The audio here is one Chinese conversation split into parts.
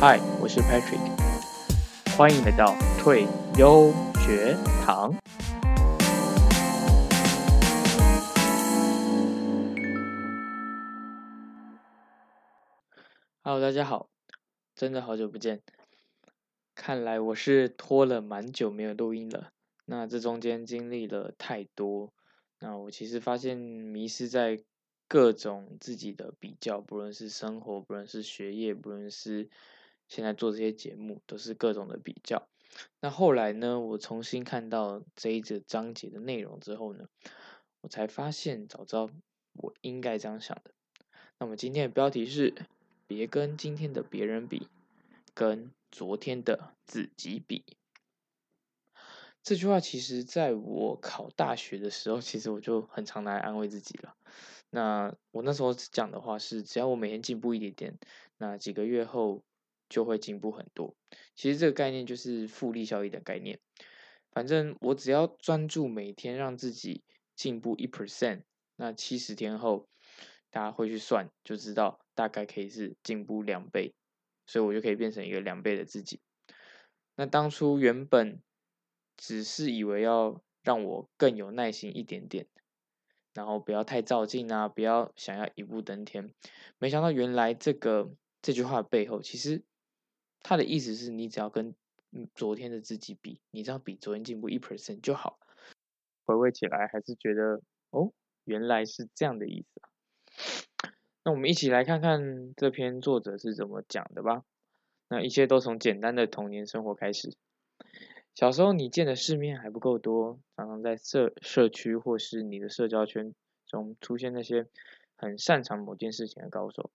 嗨，我是 Patrick，欢迎来到退休学堂。Hello，大家好，真的好久不见，看来我是拖了蛮久没有录音了。那这中间经历了太多，那我其实发现迷失在各种自己的比较，不论是生活，不论是学业，不论是现在做这些节目，都是各种的比较。那后来呢，我重新看到这一则章节的内容之后呢，我才发现早知道我应该这样想的。那么今天的标题是。别跟今天的别人比，跟昨天的自己比。这句话其实在我考大学的时候，其实我就很常来安慰自己了。那我那时候讲的话是，只要我每天进步一点点，那几个月后就会进步很多。其实这个概念就是复利效益的概念。反正我只要专注每天让自己进步一 percent，那七十天后。大家会去算，就知道大概可以是进步两倍，所以我就可以变成一个两倍的自己。那当初原本只是以为要让我更有耐心一点点，然后不要太照进啊，不要想要一步登天。没想到原来这个这句话背后，其实他的意思是你只要跟昨天的自己比，你只要比昨天进步一 percent 就好。回味起来还是觉得哦，原来是这样的意思啊。那我们一起来看看这篇作者是怎么讲的吧。那一切都从简单的童年生活开始。小时候你见的世面还不够多，常常在社社区或是你的社交圈中出现那些很擅长某件事情的高手，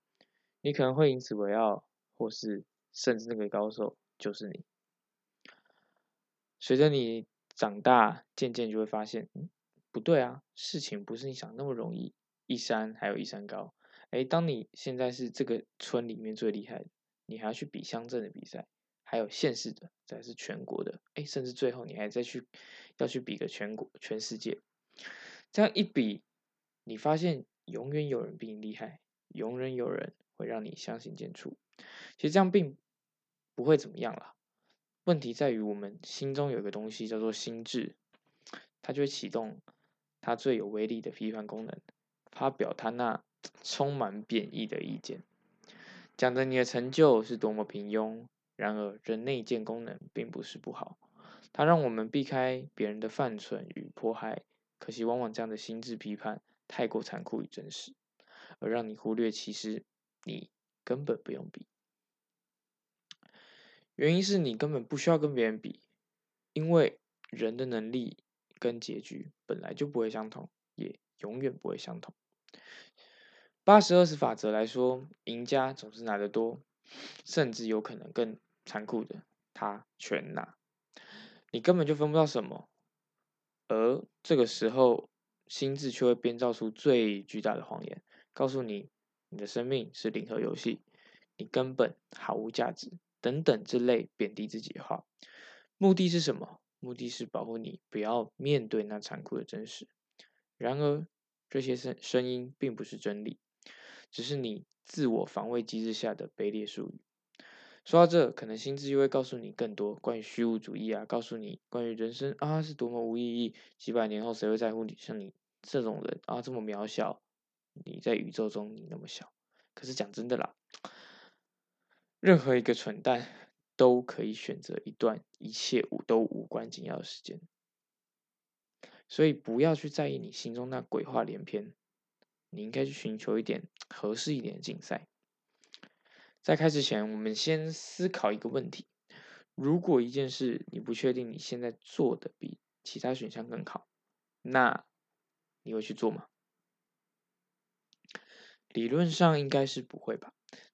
你可能会因此为傲，或是甚至那个高手就是你。随着你长大，渐渐就会发现，嗯，不对啊，事情不是你想那么容易。一山还有一山高，哎，当你现在是这个村里面最厉害的，你还要去比乡镇的比赛，还有县市的，再是全国的，哎，甚至最后你还再去要去比个全国、全世界，这样一比，你发现永远有人比你厉害，永远有人会让你相形见绌。其实这样并不会怎么样啦，问题在于我们心中有一个东西叫做心智，它就会启动它最有威力的批判功能。发表他那充满贬义的意见，讲的你的成就是多么平庸。然而，人内建功能并不是不好，它让我们避开别人的犯蠢与迫害。可惜，往往这样的心智批判太过残酷与真实，而让你忽略其实你根本不用比。原因是你根本不需要跟别人比，因为人的能力跟结局本来就不会相同，也永远不会相同。八十二十法则来说，赢家总是拿得多，甚至有可能更残酷的，他全拿，你根本就分不到什么。而这个时候，心智却会编造出最巨大的谎言，告诉你你的生命是零和游戏，你根本毫无价值，等等之类贬低自己的话。目的是什么？目的是保护你不要面对那残酷的真实。然而，这些声声音并不是真理。只是你自我防卫机制下的卑劣术语。说到这，可能心智又会告诉你更多关于虚无主义啊，告诉你关于人生啊是多么无意义，几百年后谁会在乎你？像你这种人啊这么渺小，你在宇宙中你那么小。可是讲真的啦，任何一个蠢蛋都可以选择一段一切无都无关紧要的时间，所以不要去在意你心中那鬼话连篇。你应该去寻求一点合适一点的竞赛。在开始前，我们先思考一个问题：如果一件事你不确定你现在做的比其他选项更好，那你会去做吗？理论上应该是不会吧。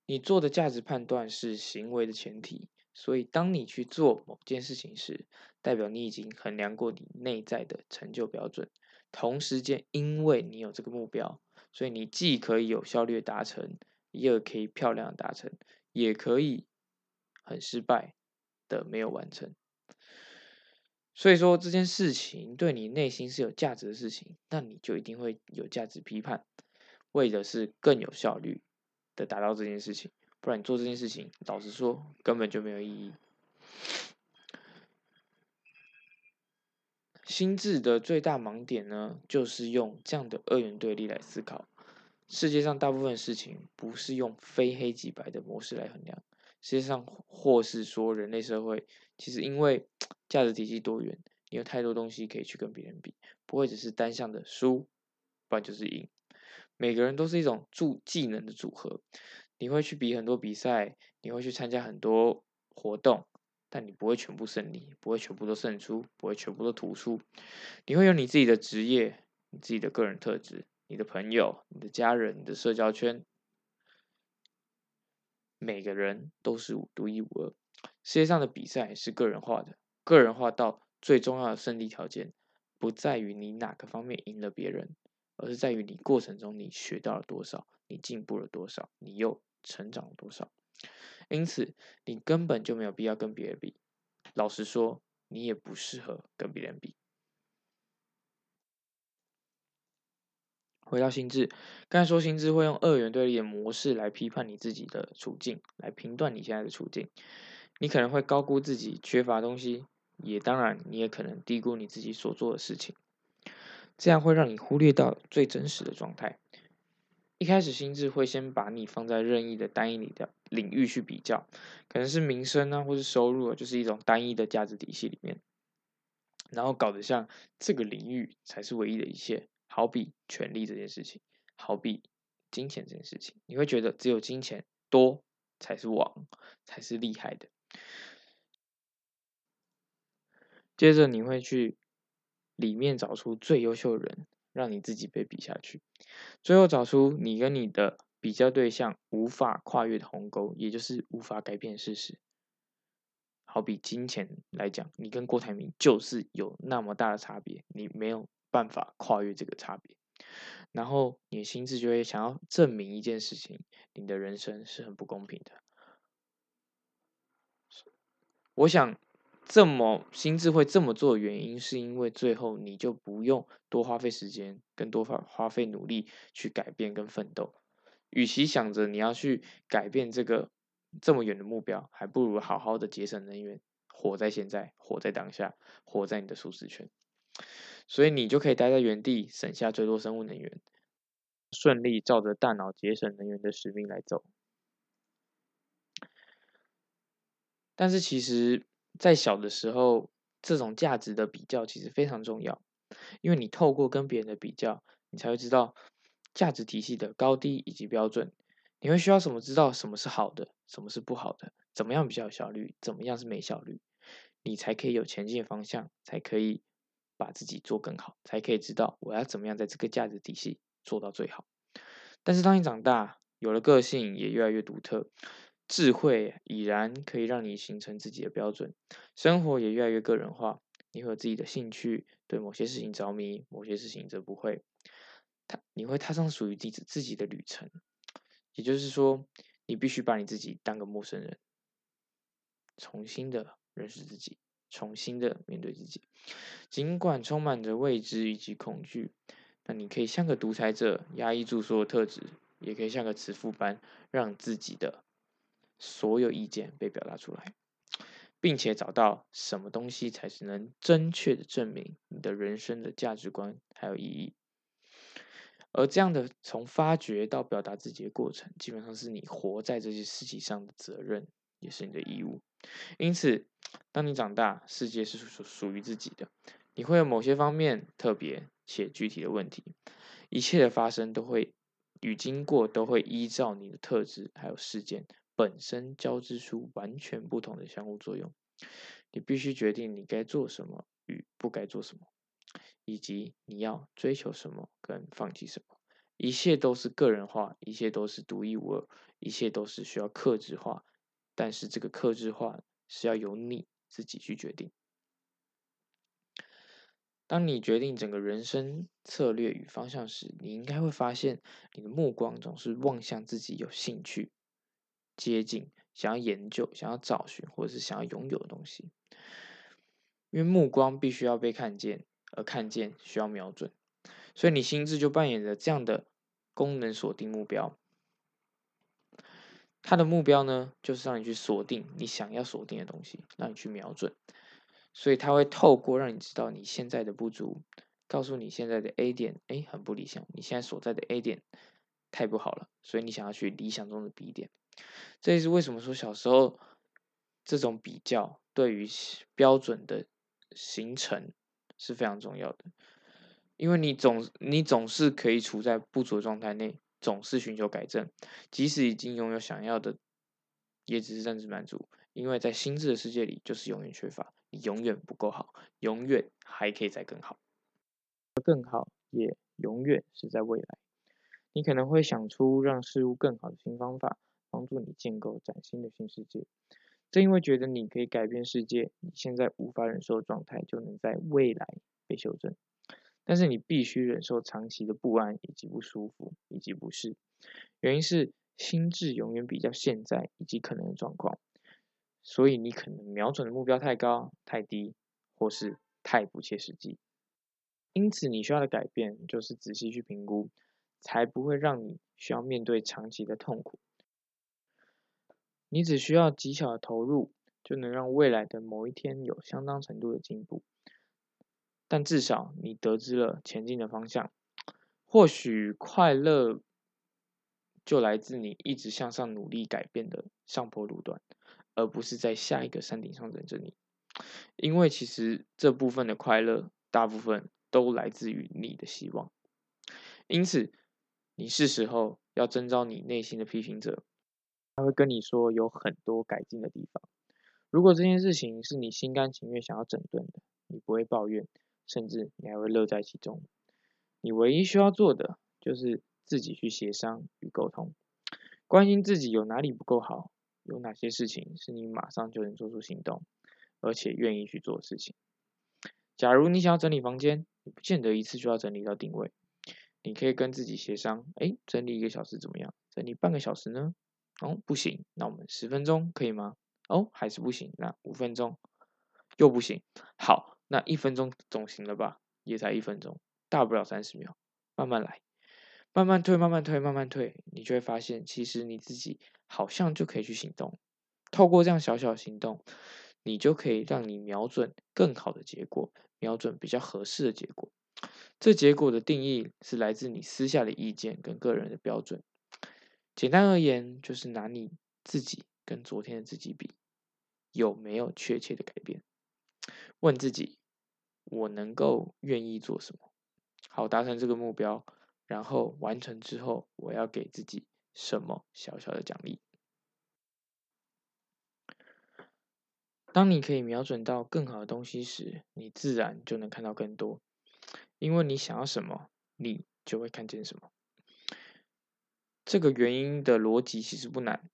你做的价值判断是行为的前提，所以当你去做某件事情时，代表你已经衡量过你内在的成就标准。同时间，因为你有这个目标。所以你既可以有效率达成，也可以漂亮的达成，也可以很失败的没有完成。所以说这件事情对你内心是有价值的事情，那你就一定会有价值批判，为的是更有效率的达到这件事情，不然你做这件事情，老实说根本就没有意义。心智的最大盲点呢，就是用这样的二元对立来思考。世界上大部分事情不是用非黑即白的模式来衡量。世界上，或是说人类社会，其实因为价值体系多元，你有太多东西可以去跟别人比，不会只是单向的输，不然就是赢。每个人都是一种助技能的组合。你会去比很多比赛，你会去参加很多活动。但你不会全部胜利，不会全部都胜出，不会全部都突出。你会有你自己的职业，你自己的个人特质，你的朋友，你的家人，你的社交圈。每个人都是独一无二。世界上的比赛是个人化的，个人化到最重要的胜利条件，不在于你哪个方面赢了别人，而是在于你过程中你学到了多少，你进步了多少，你又成长了多少。因此，你根本就没有必要跟别人比。老实说，你也不适合跟别人比。回到心智，刚才说心智会用二元对立的模式来批判你自己的处境，来评断你现在的处境。你可能会高估自己缺乏东西，也当然，你也可能低估你自己所做的事情。这样会让你忽略到最真实的状态。一开始，心智会先把你放在任意的单一里的领域去比较，可能是民生啊，或是收入啊，就是一种单一的价值体系里面，然后搞得像这个领域才是唯一的一切。好比权力这件事情，好比金钱这件事情，你会觉得只有金钱多才是王，才是厉害的。接着，你会去里面找出最优秀的人。让你自己被比下去，最后找出你跟你的比较对象无法跨越的鸿沟，也就是无法改变事实。好比金钱来讲，你跟郭台铭就是有那么大的差别，你没有办法跨越这个差别。然后你的心智就会想要证明一件事情：你的人生是很不公平的。我想。这么心智会这么做原因，是因为最后你就不用多花费时间，更多花花费努力去改变跟奋斗。与其想着你要去改变这个这么远的目标，还不如好好的节省能源，活在现在，活在当下，活在你的舒适圈。所以你就可以待在原地，省下最多生物能源，顺利照着大脑节省能源的使命来走。但是其实。在小的时候，这种价值的比较其实非常重要，因为你透过跟别人的比较，你才会知道价值体系的高低以及标准。你会需要什么？知道什么是好的，什么是不好的，怎么样比较有效率，怎么样是没效率，你才可以有前进的方向，才可以把自己做更好，才可以知道我要怎么样在这个价值体系做到最好。但是当你长大，有了个性，也越来越独特。智慧已然可以让你形成自己的标准，生活也越来越个人化。你会有自己的兴趣，对某些事情着迷，某些事情则不会。他你会踏上属于自己自己的旅程，也就是说，你必须把你自己当个陌生人，重新的认识自己，重新的面对自己。尽管充满着未知以及恐惧，那你可以像个独裁者，压抑住所有特质，也可以像个慈父般，让自己的。所有意见被表达出来，并且找到什么东西才是能正确的证明你的人生的价值观还有意义。而这样的从发掘到表达自己的过程，基本上是你活在这些事情上的责任，也是你的义务。因此，当你长大，世界是属属于自己的，你会有某些方面特别且具体的问题，一切的发生都会与经过都会依照你的特质还有事件。本身交织出完全不同的相互作用，你必须决定你该做什么与不该做什么，以及你要追求什么跟放弃什么。一切都是个人化，一切都是独一无二，一切都是需要克制化。但是这个克制化是要由你自己去决定。当你决定整个人生策略与方向时，你应该会发现，你的目光总是望向自己有兴趣。接近，想要研究，想要找寻，或者是想要拥有的东西，因为目光必须要被看见，而看见需要瞄准，所以你心智就扮演着这样的功能锁定目标。它的目标呢，就是让你去锁定你想要锁定的东西，让你去瞄准。所以它会透过让你知道你现在的不足，告诉你现在的 A 点，哎，很不理想，你现在所在的 A 点太不好了，所以你想要去理想中的 B 点。这也是为什么说小时候这种比较对于标准的形成是非常重要的，因为你总你总是可以处在不足的状态内，总是寻求改正，即使已经拥有想要的，也只是暂时满足，因为在心智的世界里就是永远缺乏，你永远不够好，永远还可以再更好，更好也永远是在未来，你可能会想出让事物更好的新方法。帮助你建构崭新的新世界。正因为觉得你可以改变世界，你现在无法忍受的状态就能在未来被修正。但是你必须忍受长期的不安以及不舒服以及不适。原因是心智永远比较现在以及可能的状况，所以你可能瞄准的目标太高、太低，或是太不切实际。因此，你需要的改变就是仔细去评估，才不会让你需要面对长期的痛苦。你只需要极小的投入，就能让未来的某一天有相当程度的进步。但至少你得知了前进的方向。或许快乐就来自你一直向上努力改变的上坡路段，而不是在下一个山顶上等着你。因为其实这部分的快乐，大部分都来自于你的希望。因此，你是时候要征召你内心的批评者。他会跟你说有很多改进的地方。如果这件事情是你心甘情愿想要整顿的，你不会抱怨，甚至你还会乐在其中。你唯一需要做的就是自己去协商与沟通，关心自己有哪里不够好，有哪些事情是你马上就能做出行动，而且愿意去做的事情。假如你想要整理房间，你不见得一次就要整理到定位，你可以跟自己协商，哎，整理一个小时怎么样？整理半个小时呢？哦，不行，那我们十分钟可以吗？哦，还是不行，那五分钟又不行。好，那一分钟总行了吧？也才一分钟，大不了三十秒，慢慢来，慢慢退，慢慢退，慢慢退，你就会发现，其实你自己好像就可以去行动。透过这样小小行动，你就可以让你瞄准更好的结果，瞄准比较合适的结果。这结果的定义是来自你私下的意见跟个人的标准。简单而言，就是拿你自己跟昨天的自己比，有没有确切的改变？问自己，我能够愿意做什么，好达成这个目标？然后完成之后，我要给自己什么小小的奖励？当你可以瞄准到更好的东西时，你自然就能看到更多，因为你想要什么，你就会看见什么。这个原因的逻辑其实不难，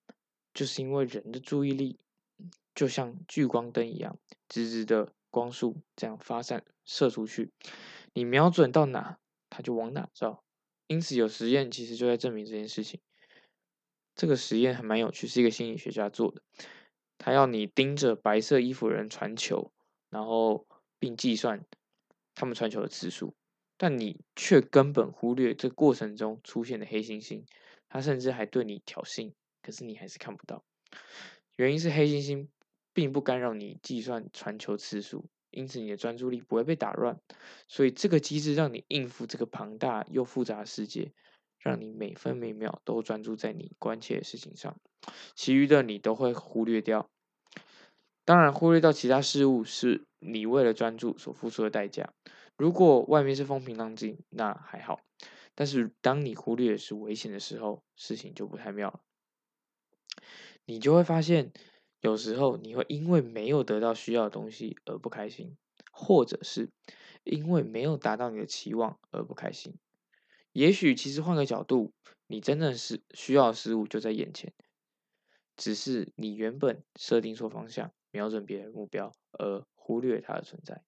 就是因为人的注意力就像聚光灯一样，直直的光束这样发散射出去，你瞄准到哪，它就往哪照。因此有实验其实就在证明这件事情。这个实验还蛮有趣，是一个心理学家做的，他要你盯着白色衣服人传球，然后并计算他们传球的次数，但你却根本忽略这过程中出现的黑猩猩。他甚至还对你挑衅，可是你还是看不到。原因是黑猩猩并不干扰你计算传球次数，因此你的专注力不会被打乱。所以这个机制让你应付这个庞大又复杂的世界，让你每分每秒都专注在你关切的事情上，其余的你都会忽略掉。当然，忽略到其他事物是你为了专注所付出的代价。如果外面是风平浪静，那还好。但是，当你忽略的是危险的时候，事情就不太妙了。你就会发现，有时候你会因为没有得到需要的东西而不开心，或者是因为没有达到你的期望而不开心。也许，其实换个角度，你真正是需要的事物就在眼前，只是你原本设定错方向，瞄准别的目标，而忽略它的存在。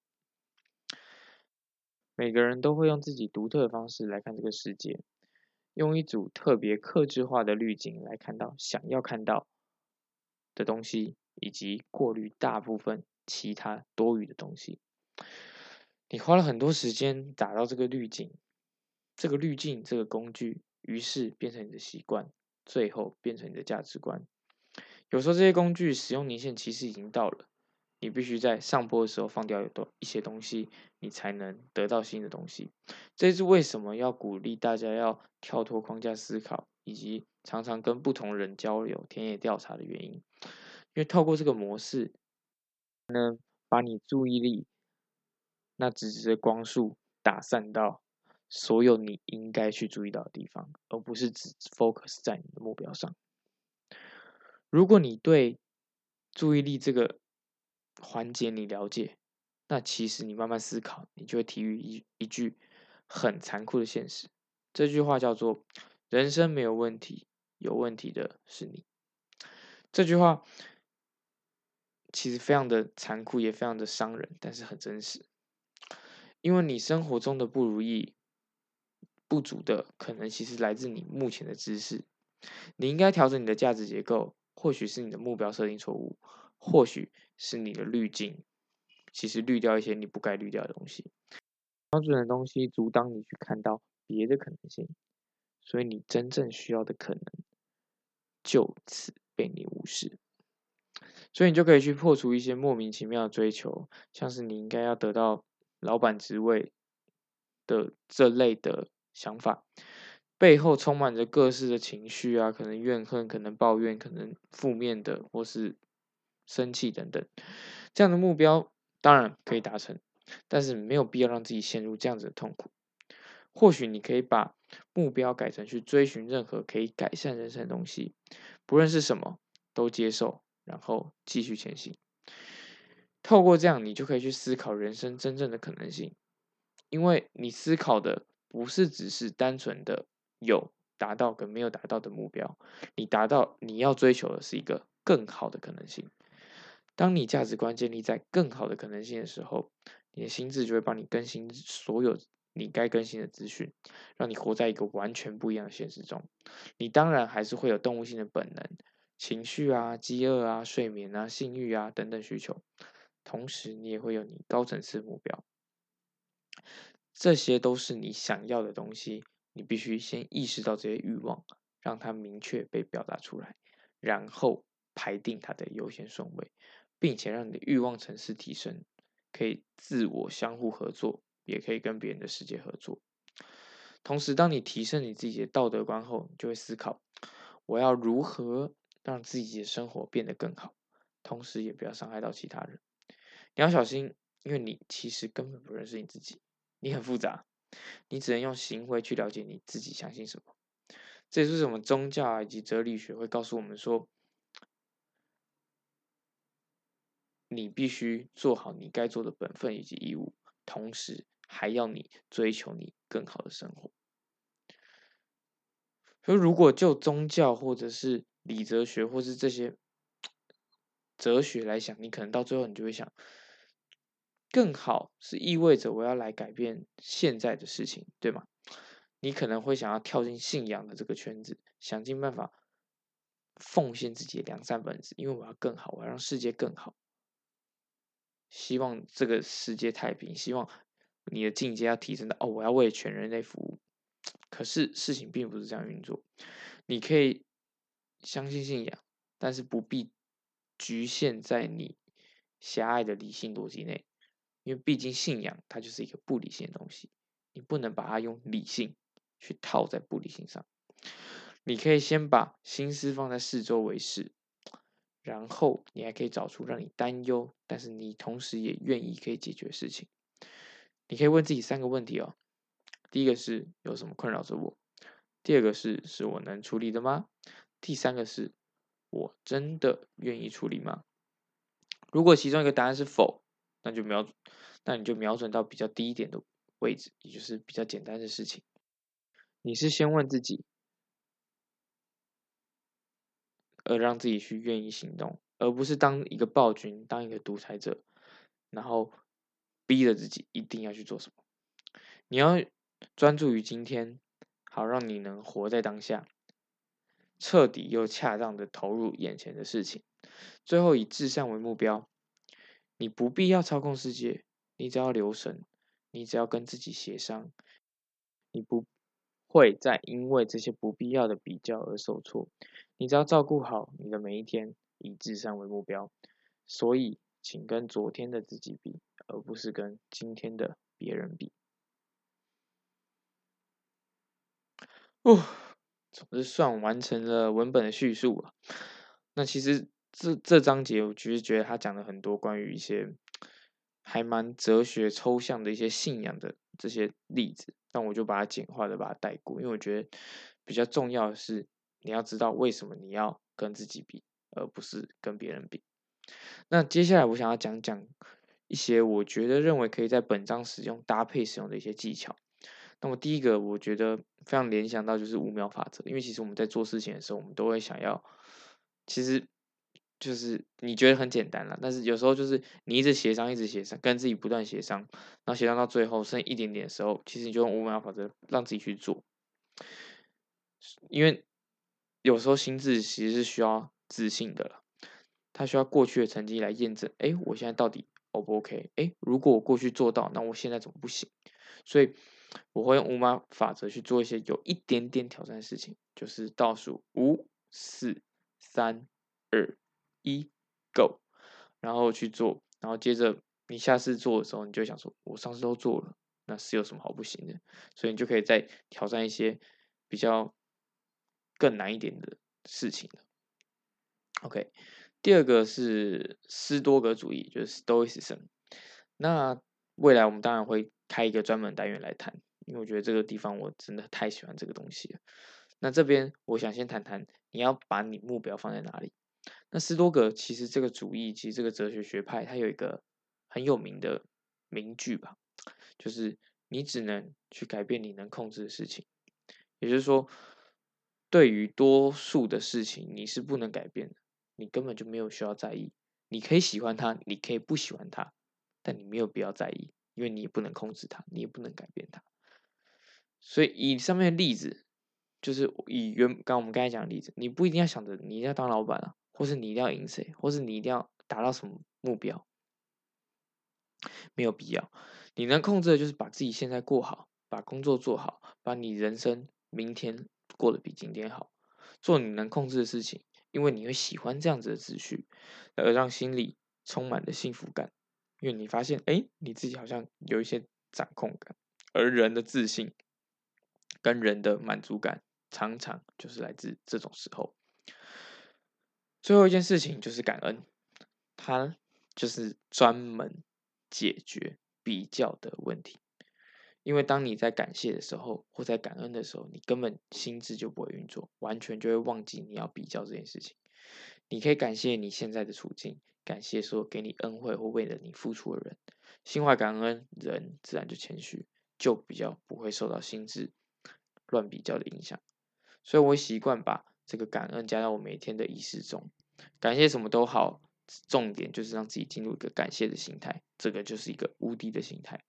每个人都会用自己独特的方式来看这个世界，用一组特别克制化的滤镜来看到想要看到的东西，以及过滤大部分其他多余的东西。你花了很多时间打造这个滤镜，这个滤镜这个工具，于是变成你的习惯，最后变成你的价值观。有时候这些工具使用年限其实已经到了，你必须在上坡的时候放掉有多一些东西，你才能得到新的东西。这是为什么要鼓励大家要跳脱框架思考，以及常常跟不同人交流、田野调查的原因。因为透过这个模式，能把你注意力那直直的光束打散到所有你应该去注意到的地方，而不是只 focus 在你的目标上。如果你对注意力这个环节你了解，那其实你慢慢思考，你就会体育一一句很残酷的现实。这句话叫做“人生没有问题，有问题的是你”。这句话其实非常的残酷，也非常的伤人，但是很真实。因为你生活中的不如意、不足的，可能其实来自你目前的知识。你应该调整你的价值结构。或许是你的目标设定错误，或许是你的滤镜，其实滤掉一些你不该滤掉的东西，标准的东西阻挡你去看到别的可能性，所以你真正需要的可能就此被你无视，所以你就可以去破除一些莫名其妙的追求，像是你应该要得到老板职位的这类的想法。背后充满着各式的情绪啊，可能怨恨，可能抱怨，可能负面的，或是生气等等。这样的目标当然可以达成，但是没有必要让自己陷入这样子的痛苦。或许你可以把目标改成去追寻任何可以改善人生的东西，不论是什么都接受，然后继续前行。透过这样，你就可以去思考人生真正的可能性，因为你思考的不是只是单纯的。有达到跟没有达到的目标，你达到你要追求的是一个更好的可能性。当你价值观建立在更好的可能性的时候，你的心智就会帮你更新所有你该更新的资讯，让你活在一个完全不一样的现实中。你当然还是会有动物性的本能、情绪啊、饥饿啊、睡眠啊、性欲啊等等需求，同时你也会有你高层次目标，这些都是你想要的东西。你必须先意识到这些欲望，让它明确被表达出来，然后排定它的优先顺位，并且让你的欲望层次提升，可以自我相互合作，也可以跟别人的世界合作。同时，当你提升你自己的道德观后，你就会思考：我要如何让自己的生活变得更好，同时也不要伤害到其他人。你要小心，因为你其实根本不认识你自己，你很复杂。你只能用行为去了解你自己相信什么。这也是什么宗教以及哲理学会告诉我们说，你必须做好你该做的本分以及义务，同时还要你追求你更好的生活。所以，如果就宗教或者是理哲学或是这些哲学来想，你可能到最后你就会想。更好是意味着我要来改变现在的事情，对吗？你可能会想要跳进信仰的这个圈子，想尽办法奉献自己的良善本质，因为我要更好，我要让世界更好，希望这个世界太平，希望你的境界要提升到哦，我要为全人类服务。可是事情并不是这样运作，你可以相信信仰，但是不必局限在你狭隘的理性逻辑内。因为毕竟信仰它就是一个不理性的东西，你不能把它用理性去套在不理性上。你可以先把心思放在四周围事，然后你还可以找出让你担忧，但是你同时也愿意可以解决事情。你可以问自己三个问题哦。第一个是有什么困扰着我？第二个是是我能处理的吗？第三个是我真的愿意处理吗？如果其中一个答案是否，那就瞄，那你就瞄准到比较低一点的位置，也就是比较简单的事情。你是先问自己，而让自己去愿意行动，而不是当一个暴君，当一个独裁者，然后逼着自己一定要去做什么。你要专注于今天，好让你能活在当下，彻底又恰当的投入眼前的事情，最后以至善为目标。你不必要操控世界，你只要留神，你只要跟自己协商，你不会再因为这些不必要的比较而受挫。你只要照顾好你的每一天，以至善为目标。所以，请跟昨天的自己比，而不是跟今天的别人比。哦，总之算完成了文本的叙述了。那其实这这章节，我其实觉得他讲了很多关于一些还蛮哲学抽象的一些信仰的这些例子，但我就把它简化的把它带过，因为我觉得比较重要的是你要知道为什么你要跟自己比，而不是跟别人比。那接下来我想要讲讲一些我觉得认为可以在本章使用搭配使用的一些技巧。那么第一个，我觉得非常联想到就是五秒法则，因为其实我们在做事情的时候，我们都会想要，其实就是你觉得很简单了，但是有时候就是你一直协商，一直协商，跟自己不断协商，然后协商到最后剩一点点的时候，其实你就用五秒法则让自己去做，因为有时候心智其实是需要自信的了，它需要过去的成绩来验证，哎，我现在到底 O 不 OK？哎，如果我过去做到，那我现在怎么不行？所以。我会用五码法则去做一些有一点点挑战的事情，就是倒数五、四、三、二、一，Go，然后去做，然后接着你下次做的时候，你就想说，我上次都做了，那是有什么好不行的？所以你就可以再挑战一些比较更难一点的事情了。OK，第二个是斯多格主义，就是 Stoicism。那未来我们当然会。开一个专门单元来谈，因为我觉得这个地方我真的太喜欢这个东西了。那这边我想先谈谈，你要把你目标放在哪里？那斯多格其实这个主义，其实这个哲学学派，它有一个很有名的名句吧，就是你只能去改变你能控制的事情。也就是说，对于多数的事情，你是不能改变的，你根本就没有需要在意。你可以喜欢它，你可以不喜欢它，但你没有必要在意。因为你也不能控制它，你也不能改变它，所以以上面的例子，就是以原刚我们刚才讲的例子，你不一定要想着你一定要当老板啊，或是你一定要赢谁，或是你一定要达到什么目标，没有必要。你能控制的就是把自己现在过好，把工作做好，把你人生明天过得比今天好，做你能控制的事情，因为你会喜欢这样子的秩序，而让心里充满了幸福感。因为你发现，哎，你自己好像有一些掌控感，而人的自信跟人的满足感，常常就是来自这种时候。最后一件事情就是感恩，它就是专门解决比较的问题。因为当你在感谢的时候，或在感恩的时候，你根本心智就不会运作，完全就会忘记你要比较这件事情。你可以感谢你现在的处境。感谢说给你恩惠或为了你付出的人，心怀感恩，人自然就谦虚，就比较不会受到心智乱比较的影响。所以我习惯把这个感恩加到我每天的仪式中。感谢什么都好，重点就是让自己进入一个感谢的心态，这个就是一个无敌的心态，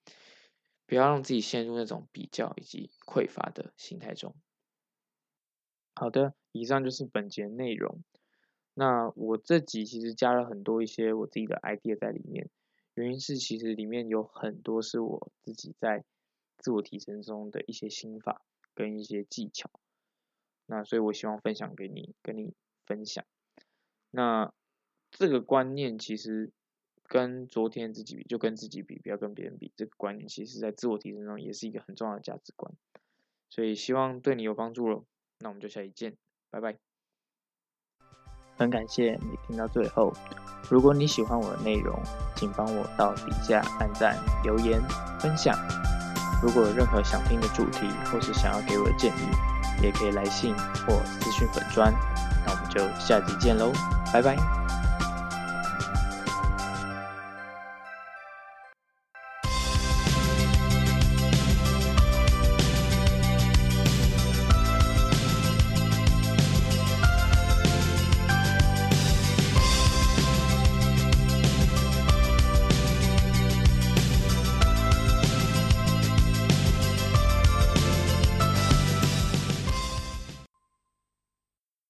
不要让自己陷入那种比较以及匮乏的心态中。好的，以上就是本节内容。那我这集其实加了很多一些我自己的 idea 在里面，原因是其实里面有很多是我自己在自我提升中的一些心法跟一些技巧，那所以我希望分享给你，跟你分享。那这个观念其实跟昨天自己比，就跟自己比，不要跟别人比，这个观念其实在自我提升中也是一个很重要的价值观，所以希望对你有帮助了。那我们就下期见，拜拜。很感谢你听到最后。如果你喜欢我的内容，请帮我到底下按赞、留言、分享。如果有任何想听的主题，或是想要给我的建议，也可以来信或私讯粉砖。那我们就下集见喽，拜拜。